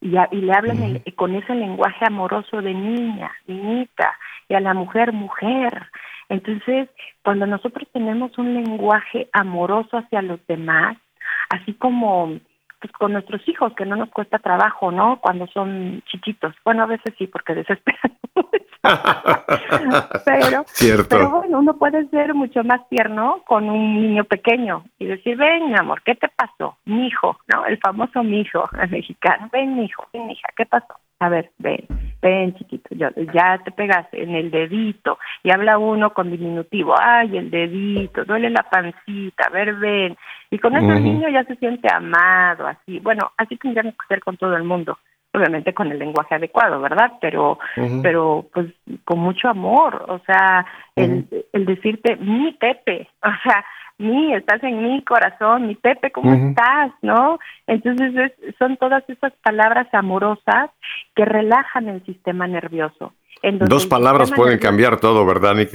Y, y le hablan con ese lenguaje amoroso de niña, niñita, y a la mujer, mujer. Entonces, cuando nosotros tenemos un lenguaje amoroso hacia los demás, así como pues, con nuestros hijos, que no nos cuesta trabajo, ¿no? Cuando son chiquitos. Bueno, a veces sí, porque desesperan. pero, Cierto. pero bueno, uno puede ser mucho más tierno con un niño pequeño y decir, ven, amor, ¿qué te pasó? Mi hijo, ¿no? El famoso mi hijo mexicano. Ven, mi hijo, ven, hija, ¿qué pasó? A ver, ven, ven, chiquito, ya, ya te pegaste en el dedito y habla uno con diminutivo, ay, el dedito, duele la pancita, a ver, ven. Y con eso el niño ya se siente amado, así. Bueno, así tendríamos que ser con todo el mundo obviamente con el lenguaje adecuado, ¿verdad? Pero, pero pues con mucho amor, o sea, el, el decirte mi Pepe, o sea, mi, estás en mi corazón, mi Pepe, ¿cómo estás? ¿No? Entonces son todas esas palabras amorosas que relajan el sistema nervioso. Dos palabras pueden cambiar todo, ¿verdad, Nick?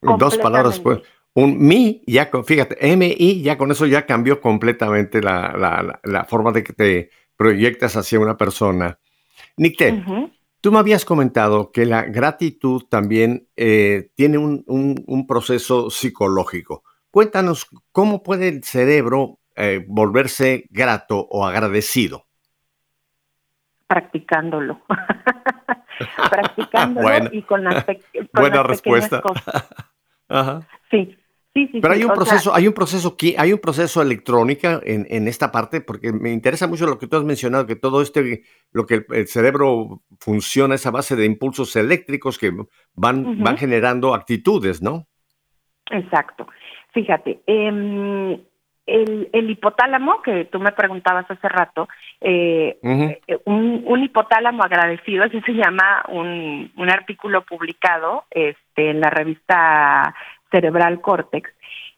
Dos palabras pueden... Un mi, ya, fíjate, M-I, ya con eso ya cambió completamente la, la, la forma de que te proyectas hacia una persona. Nicté, tú me habías comentado que la gratitud también eh, tiene un, proceso psicológico. Cuéntanos cómo puede el cerebro eh, volverse grato o agradecido. Practicándolo. Practicándolo y con las, con buena respuesta. Ajá. Sí, pero hay un proceso, hay un proceso, hay un proceso electrónica en, en, esta parte, porque me interesa mucho lo que tú has mencionado, que todo este, lo que el, cerebro funciona es a base de impulsos eléctricos que van, van generando actitudes, ¿no? Exacto. Fíjate, em, el, el, hipotálamo, que tú me preguntabas hace rato, eh, eh, un, un, hipotálamo agradecido, así se llama un, un artículo publicado este, en la revista cerebral córtex,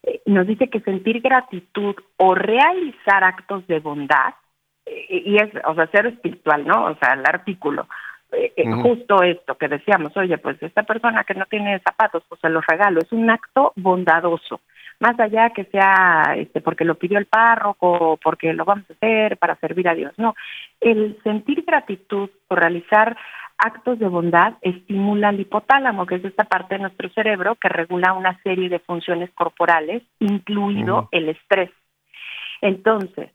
eh, nos dice que sentir gratitud o realizar actos de bondad, eh, y es, o sea, ser espiritual, ¿no? O sea, el artículo, eh, justo esto que decíamos, oye, pues esta persona que no tiene zapatos, pues se los regalo, es un acto bondadoso, más allá que sea este porque lo pidió el párroco, porque lo vamos a hacer para servir a Dios, no, el sentir gratitud o realizar actos de bondad estimula el hipotálamo, que es esta parte de nuestro cerebro que regula una serie de funciones corporales, incluido el estrés. Entonces,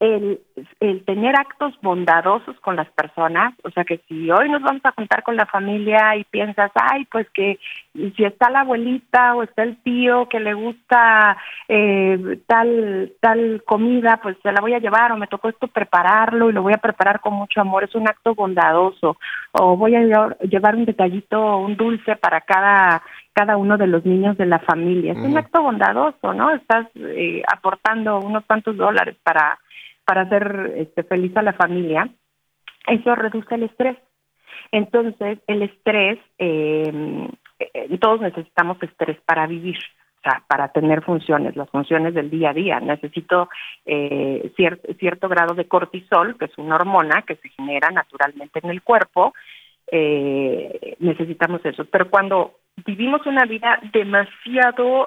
el, el, tener actos bondadosos con las personas, o sea que si hoy nos vamos a juntar con la familia y piensas, ay, pues que si está la abuelita o está el tío que le gusta eh, tal tal comida, pues se la voy a llevar o me tocó esto prepararlo y lo voy a preparar con mucho amor, es un acto bondadoso, o voy a llevar un detallito, un dulce para cada cada uno de los niños de la familia. Es un acto bondadoso, ¿no? Estás eh, aportando unos cuantos dólares para para hacer este, feliz a la familia, eso reduce el estrés. Entonces, el estrés, eh, eh, todos necesitamos estrés para vivir, o sea, para tener funciones, las funciones del día a día. Necesito eh, cierto grado de cortisol, que es una hormona que se genera naturalmente en el cuerpo. Eh, necesitamos eso. Pero cuando vivimos una vida demasiado,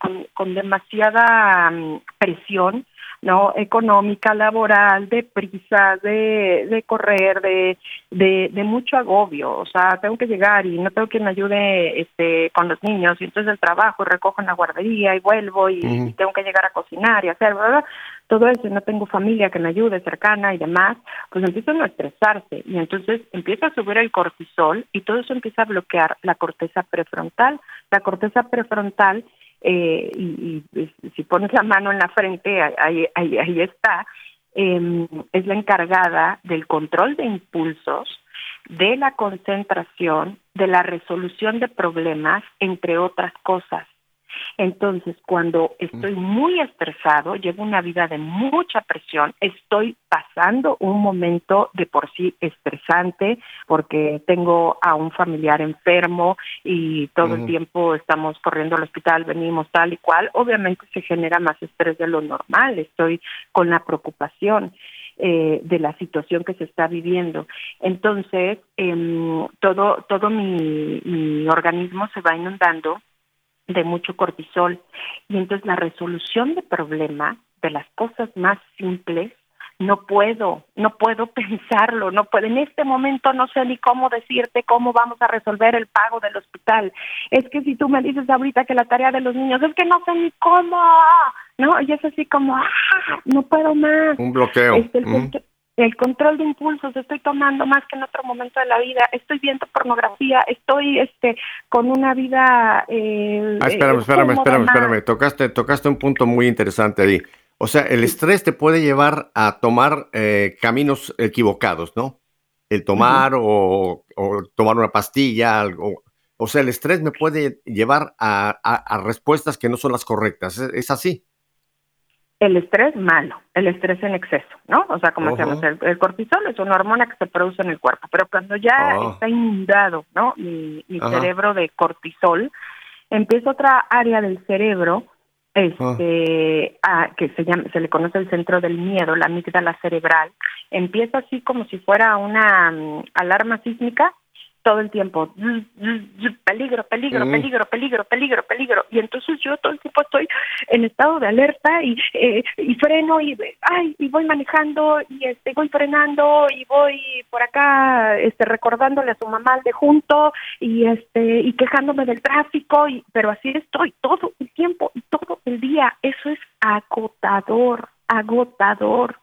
con, con, demasiada mm, presión, no económica, laboral, de prisa, de, de correr, de, de, de, mucho agobio, o sea, tengo que llegar y no tengo quien me ayude este, con los niños, y entonces el trabajo, y recojo en la guardería y vuelvo y, tengo que llegar a cocinar y hacer, ¿verdad? todo eso, no tengo familia que me ayude cercana y demás, pues empiezan a estresarse. Y entonces empieza a subir el cortisol y todo eso empieza a bloquear la corteza prefrontal. La corteza prefrontal eh, y, si pones la mano en la frente, ahí, ahí, ahí está, eh, es la encargada del control de impulsos, de la concentración, de la resolución de problemas, entre otras cosas. Entonces, cuando estoy muy estresado, llevo una vida de mucha presión, estoy pasando un momento de por sí estresante porque tengo a un familiar enfermo y todo el tiempo estamos corriendo al hospital, venimos tal y cual, obviamente se genera más estrés de lo normal, estoy con la preocupación. Eh, de la situación que se está viviendo. Entonces, em, todo, todo mi, mi organismo se va inundando de mucho cortisol. Y entonces la resolución de problemas, de las cosas más simples, no puedo, no puedo pensarlo, no puedo, en este momento no sé ni cómo decirte cómo vamos a resolver el pago del hospital. Es que si tú me dices ahorita que la tarea de los niños, es que no sé ni cómo, ¿no? Y es así como, ah, no puedo más. Un bloqueo. Este, el control de impulsos, estoy tomando más que en otro momento de la vida, estoy viendo pornografía, estoy este con una vida eh, ah, espérame, eh, espérame, espérame, espérame, tocaste, tocaste un punto muy interesante ahí. O sea, el estrés te puede llevar a tomar eh, caminos equivocados, ¿no? El tomar o, tomar una pastilla, algo. O sea, el estrés me puede llevar a, respuestas que no son las correctas. ¿Es así? El estrés malo, el estrés en exceso, ¿no? O sea, como decíamos, el, cortisol es una hormona que se produce en el cuerpo, pero cuando ya ah. está inundado, ¿no? Mi, cerebro de cortisol, empieza otra área del cerebro, este, ah. que se llama, se le conoce el centro del miedo, la amígdala cerebral, empieza así como si fuera una mm, alarma sísmica todo el tiempo, peligro, peligro, peligro, peligro, peligro, peligro. Y entonces yo todo el tiempo estoy en estado de alerta y, eh, y freno y, ay, y voy manejando y este, voy frenando y voy por acá este, recordándole a su mamá de junto y, este, y quejándome del tráfico, y, pero así estoy todo el tiempo y todo el día. Eso es agotador, agotador.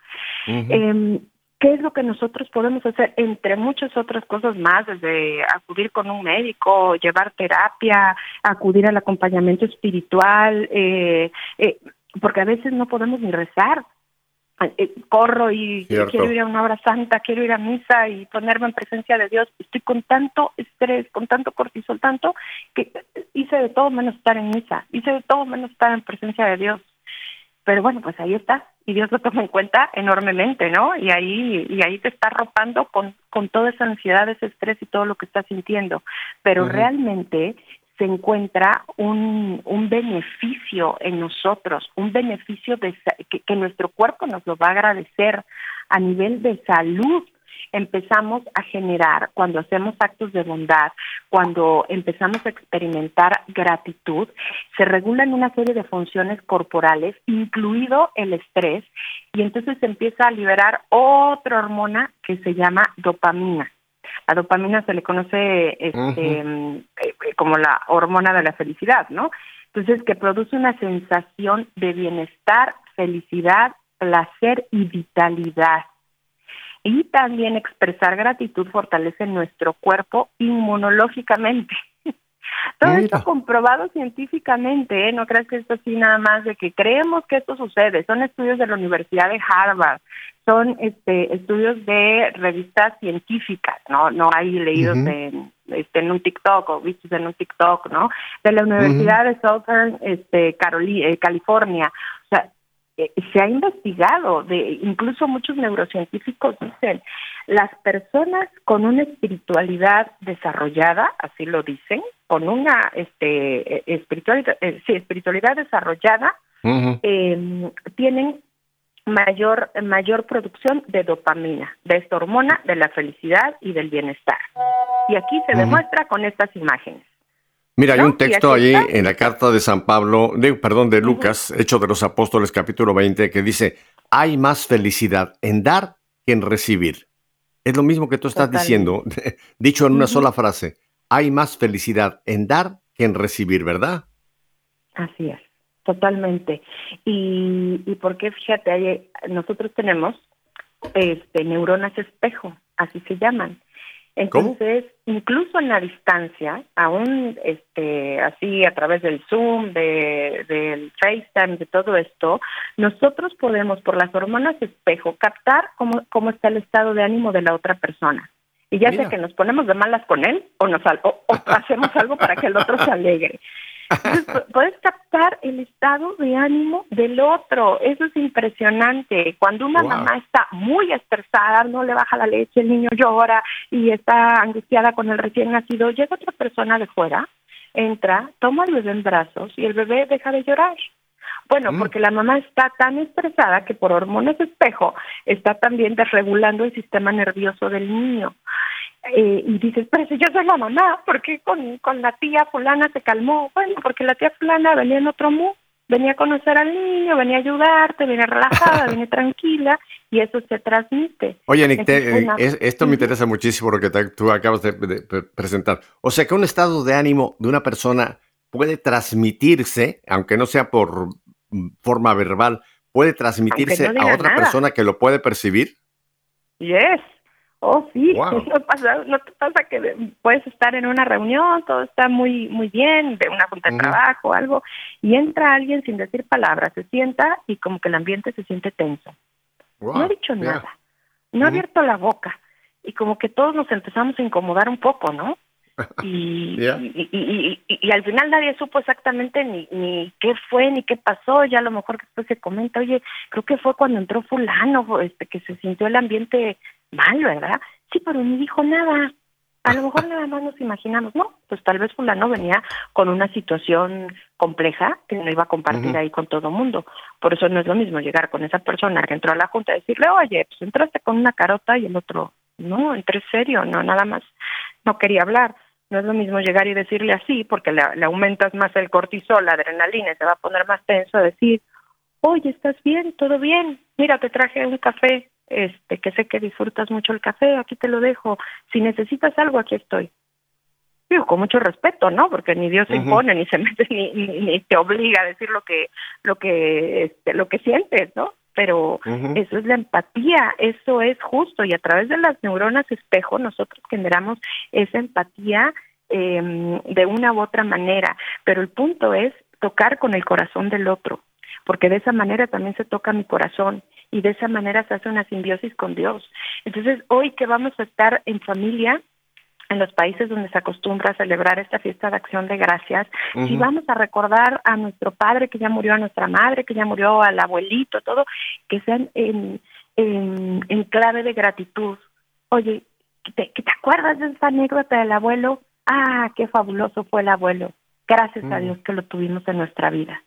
¿Qué es lo que nosotros podemos hacer? Entre muchas otras cosas más, desde acudir con un médico, llevar terapia, acudir al acompañamiento espiritual, eh, eh, porque a veces no podemos ni rezar. Eh, corro y quiero ir a una hora santa, quiero ir a misa y ponerme en presencia de Dios. Estoy con tanto estrés, con tanto cortisol, tanto que hice de todo menos estar en misa, hice de todo menos estar en presencia de Dios. Pero bueno, pues ahí está, y Dios lo toma en cuenta enormemente, ¿no? Y ahí y ahí te está arropando con, con toda esa ansiedad, ese estrés y todo lo que estás sintiendo. Pero realmente se encuentra un, un beneficio en nosotros, un beneficio de, que, que nuestro cuerpo nos lo va a agradecer a nivel de salud, empezamos a generar, cuando hacemos actos de bondad, cuando empezamos a experimentar gratitud, se regulan una serie de funciones corporales, incluido el estrés, y entonces se empieza a liberar otra hormona que se llama dopamina. La dopamina se le conoce este, eh, como la hormona de la felicidad, ¿no? Entonces, que produce una sensación de bienestar, felicidad placer y vitalidad. Y también expresar gratitud fortalece nuestro cuerpo inmunológicamente. Todo esto comprobado científicamente, ¿eh? no creas que esto así nada más de que creemos que esto sucede. Son estudios de la Universidad de Harvard, son este, estudios de revistas científicas, no no hay leídos en, este, en un TikTok o vistos en un TikTok, ¿no? De la Universidad de Southern este, eh, California. O sea, eh, se ha investigado, de incluso muchos neurocientíficos dicen, las personas con una espiritualidad desarrollada, así lo dicen, con una este, eh, espiritualidad, eh, sí, espiritualidad desarrollada, em, tienen mayor mayor producción de dopamina, de esta hormona de la felicidad y del bienestar. Y aquí se demuestra con estas imágenes. Mira, hay un texto ahí en la carta de San Pablo, de, perdón, de Lucas, hecho de los apóstoles capítulo 20, que dice, hay más felicidad en dar que en recibir. Es lo mismo que tú estás diciendo, dicho en una sola frase. Hay más felicidad en dar que en recibir, ¿verdad? Así es, totalmente. Y, y porque, fíjate, nosotros tenemos este, neuronas espejo, así se llaman. Entonces, incluso en la distancia, aún este, así a través del Zoom, de, del FaceTime, de todo esto, nosotros podemos, por las hormonas espejo, captar cómo, cómo está el estado de ánimo de la otra persona. Y ya sea que nos ponemos de malas con él o, nos, o hacemos algo para que el otro se alegre puedes captar el estado de ánimo del otro. Eso es impresionante. Cuando una mamá está muy estresada, no le baja la leche, el niño llora y está angustiada con el recién nacido, llega otra persona de fuera, entra, toma al bebé en brazos y el bebé deja de llorar. Bueno, mm. porque la mamá está tan estresada que por hormonas espejo está también desregulando el sistema nervioso del niño. Eh, y dices, pero si yo soy la mamá, ¿por qué con, con la tía fulana se calmó? Bueno, porque la tía fulana venía en otro mood, venía a conocer al niño, venía a ayudarte, venía relajada, venía tranquila, y eso se transmite. Oye, Nick, eh, esto me interesa muchísimo lo que tú acabas de, presentar. O sea, que un estado de ánimo de una persona puede transmitirse, aunque no sea por mm, forma verbal, puede transmitirse a otra persona que lo puede percibir. Yes, Oh, sí, no, pasa, no te pasa que puedes estar en una reunión, todo está muy muy bien, de una junta de trabajo, algo, y entra alguien sin decir palabras, se sienta y como que el ambiente se siente tenso. No ha dicho nada, no ha abierto la boca, y como que todos nos empezamos a incomodar un poco, ¿no? Y, y, y, al final nadie supo exactamente ni, ni qué fue ni qué pasó. Ya a lo mejor después se comenta, oye, creo que fue cuando entró fulano, este, que se sintió el ambiente mal, ¿verdad? Sí, pero ni dijo nada. A lo mejor nada más nos imaginamos, no, pues tal vez fulano venía con una situación compleja que no iba a compartir ahí con todo mundo. Por eso no es lo mismo llegar con esa persona que entró a la junta y decirle, oye, pues entraste con una carota y el otro, no, entré serio, no, nada más, no quería hablar. No es lo mismo llegar y decirle así, porque le, le aumentas más el cortisol, la adrenalina, y se va a poner más tenso, decir, oye, ¿estás bien? ¿Todo bien? Mira, te traje un café, este, que sé que disfrutas mucho el café, aquí te lo dejo. Si necesitas algo, aquí estoy. Digo, con mucho respeto, ¿no? Porque ni Dios se impone, ni se mete, ni, ni, te obliga a decir lo que, lo que, este, lo que sientes, ¿no? Pero eso es la empatía, eso es justo, y a través de las neuronas espejo nosotros generamos esa empatía eh, de una u otra manera. Pero el punto es tocar con el corazón del otro, porque de esa manera también se toca mi corazón y de esa manera se hace una simbiosis con Dios. Entonces, hoy que vamos a estar en familia, en los países donde se acostumbra a celebrar esta fiesta de acción de gracias, si vamos a recordar a nuestro padre que ya murió, a nuestra madre que ya murió, al abuelito, todo, que sean en, en, clave de gratitud. Oye, ¿te, ¿te acuerdas de esa anécdota del abuelo? Ah, qué fabuloso fue el abuelo. Gracias a Dios que lo tuvimos en nuestra vida.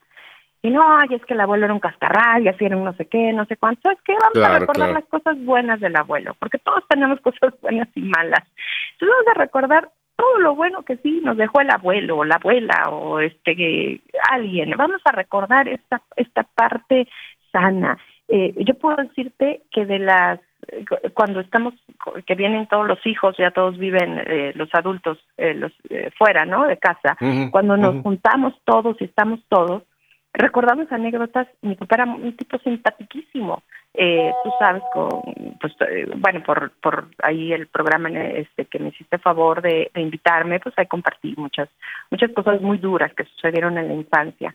Y no, ay, es que el abuelo era un cascarral y así era un no sé qué, no sé cuánto. Es que vamos a recordar las cosas buenas del abuelo, porque todos tenemos cosas buenas y malas. Entonces vamos a recordar todo lo bueno que sí nos dejó el abuelo o la abuela o este alguien. Vamos a recordar esta esta parte sana. Eh, yo puedo decirte que de las cuando estamos que vienen todos los hijos ya todos viven eh, los adultos eh, los fuera no de casa cuando nos juntamos todos y estamos todos recordamos anécdotas, mi papá era un tipo simpaticísimo, eh, tú sabes, con, pues, eh, bueno, por, por ahí el programa este que me hiciste favor de, invitarme, pues ahí compartí muchas, muchas cosas muy duras que sucedieron en la infancia.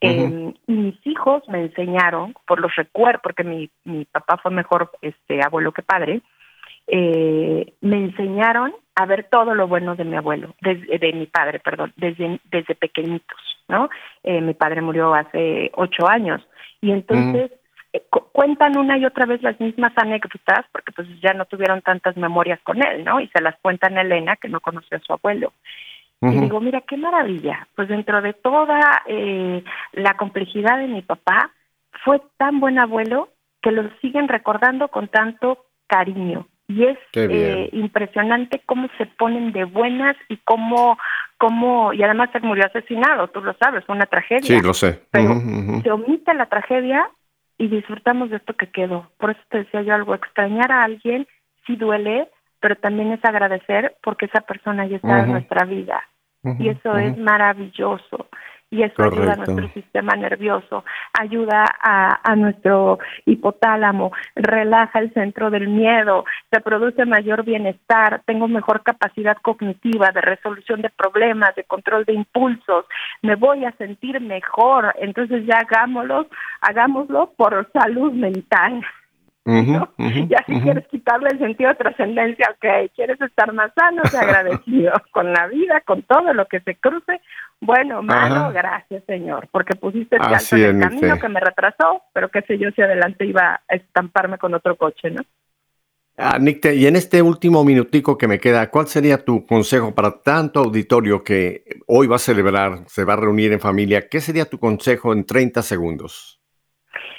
Em, y mis hijos me enseñaron, por los recuerdos, porque mi, mi papá fue mejor este abuelo que padre, eh, me enseñaron a ver todo lo bueno de mi abuelo, de, mi padre, perdón, desde, desde pequeñitos, ¿no? Eh, mi padre murió hace ocho años y entonces eh, cuentan una y otra vez las mismas anécdotas porque pues ya no tuvieron tantas memorias con él, ¿no? Y se las cuentan a Elena que no conoció a su abuelo. Y digo, mira, qué maravilla. Pues dentro de toda eh, la complejidad de mi papá, fue tan buen abuelo que lo siguen recordando con tanto cariño. Y es eh, impresionante cómo se ponen de buenas y cómo, cómo, y además se murió asesinado, tú lo sabes, fue una tragedia. Sí, lo sé. Pero se omite la tragedia y disfrutamos de esto que quedó. Por eso te decía yo algo, extrañar a alguien sí duele, pero también es agradecer porque esa persona ya está en nuestra vida. y eso es maravilloso y eso ayuda a nuestro sistema nervioso, ayuda a, nuestro hipotálamo, relaja el centro del miedo, se produce mayor bienestar, tengo mejor capacidad cognitiva de resolución de problemas, de control de impulsos, me voy a sentir mejor, entonces ya hagámoslo, hagámoslo por salud mental. Ya si quieres quitarle el sentido de trascendencia, ok, quieres estar más sano, y agradecido con la vida, con todo lo que se cruce, bueno, malo, gracias Señor, porque pusiste el en el camino que me retrasó, pero qué sé yo si adelante iba a estamparme con otro coche, ¿no? Ah, Nick, y en este último minutico que me queda, ¿cuál sería tu consejo para tanto auditorio que hoy va a celebrar, se va a reunir en familia? ¿Qué sería tu consejo en 30 segundos?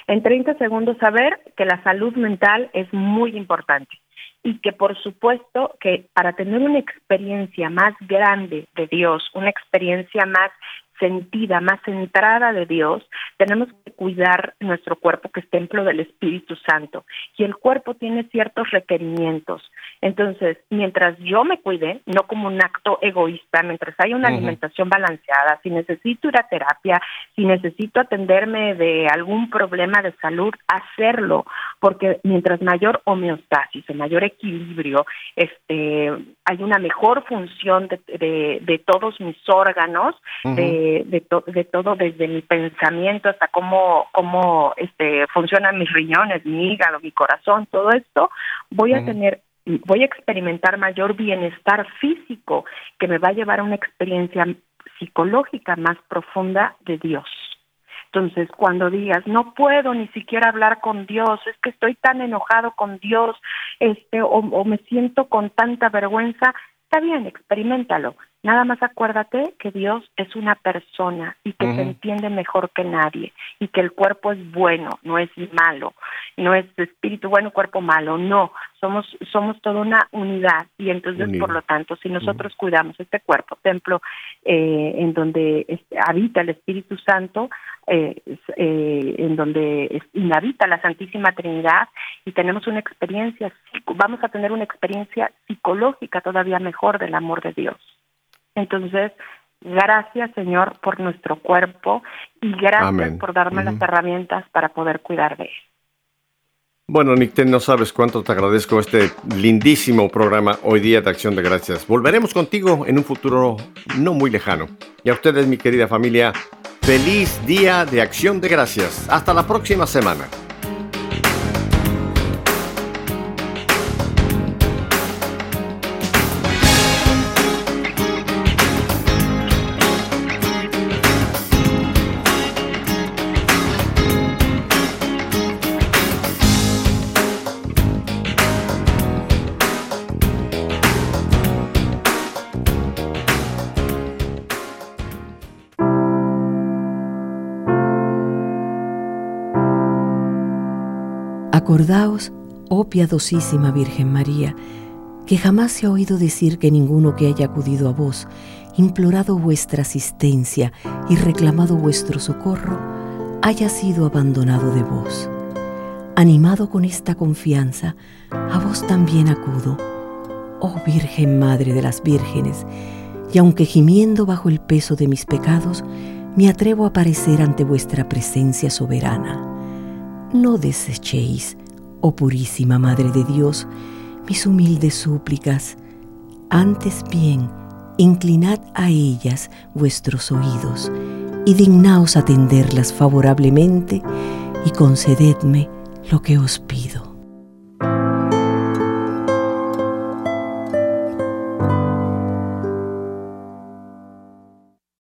En 30 segundos, saber que la salud mental es muy importante y que por supuesto que para tener una experiencia más grande de Dios, una experiencia más sentida, más centrada de Dios, tenemos que cuidar nuestro cuerpo que es templo del Espíritu Santo. Y el cuerpo tiene ciertos requerimientos. Entonces, mientras yo me cuide, no como un acto egoísta, mientras haya una alimentación balanceada, si necesito ir a terapia, si necesito atenderme de algún problema de salud, hacerlo, porque mientras mayor homeostasis, mayor equilibrio, este, hay una mejor función de, de, todos mis órganos, de, de, todo desde mi pensamiento hasta cómo, cómo este, funcionan mis riñones, mi hígado, mi corazón, todo esto, voy a tener voy a experimentar mayor bienestar físico que me va a llevar a una experiencia psicológica más profunda de Dios. Entonces, cuando digas, no puedo ni siquiera hablar con Dios, es que estoy tan enojado con Dios, este, o, o me siento con tanta vergüenza, está bien, experimentalo. Nada más acuérdate que Dios es una persona y que se entiende mejor que nadie y que el cuerpo es bueno, no es malo, no es espíritu bueno, cuerpo malo, no, somos somos toda una unidad y entonces por lo tanto si nosotros cuidamos este cuerpo, templo eh, en donde habita el Espíritu Santo, eh, eh, en donde habita la Santísima Trinidad y tenemos una experiencia, vamos a tener una experiencia psicológica todavía mejor del amor de Dios. Entonces, gracias Señor por nuestro cuerpo y gracias por darme las herramientas para poder cuidar de él. Bueno, Nicten, no sabes cuánto te agradezco este lindísimo programa hoy día de Acción de Gracias. Volveremos contigo en un futuro no muy lejano. Y a ustedes, mi querida familia, feliz día de Acción de Gracias. Hasta la próxima semana. Acordaos, oh piadosísima Virgen María, que jamás se ha oído decir que ninguno que haya acudido a vos, implorado vuestra asistencia y reclamado vuestro socorro, haya sido abandonado de vos. Animado con esta confianza, a vos también acudo, oh Virgen Madre de las Vírgenes, y aunque gimiendo bajo el peso de mis pecados, me atrevo a aparecer ante vuestra presencia soberana. No desechéis, oh purísima Madre de Dios, mis humildes súplicas, antes bien, inclinad a ellas vuestros oídos y dignaos atenderlas favorablemente y concededme lo que os pido.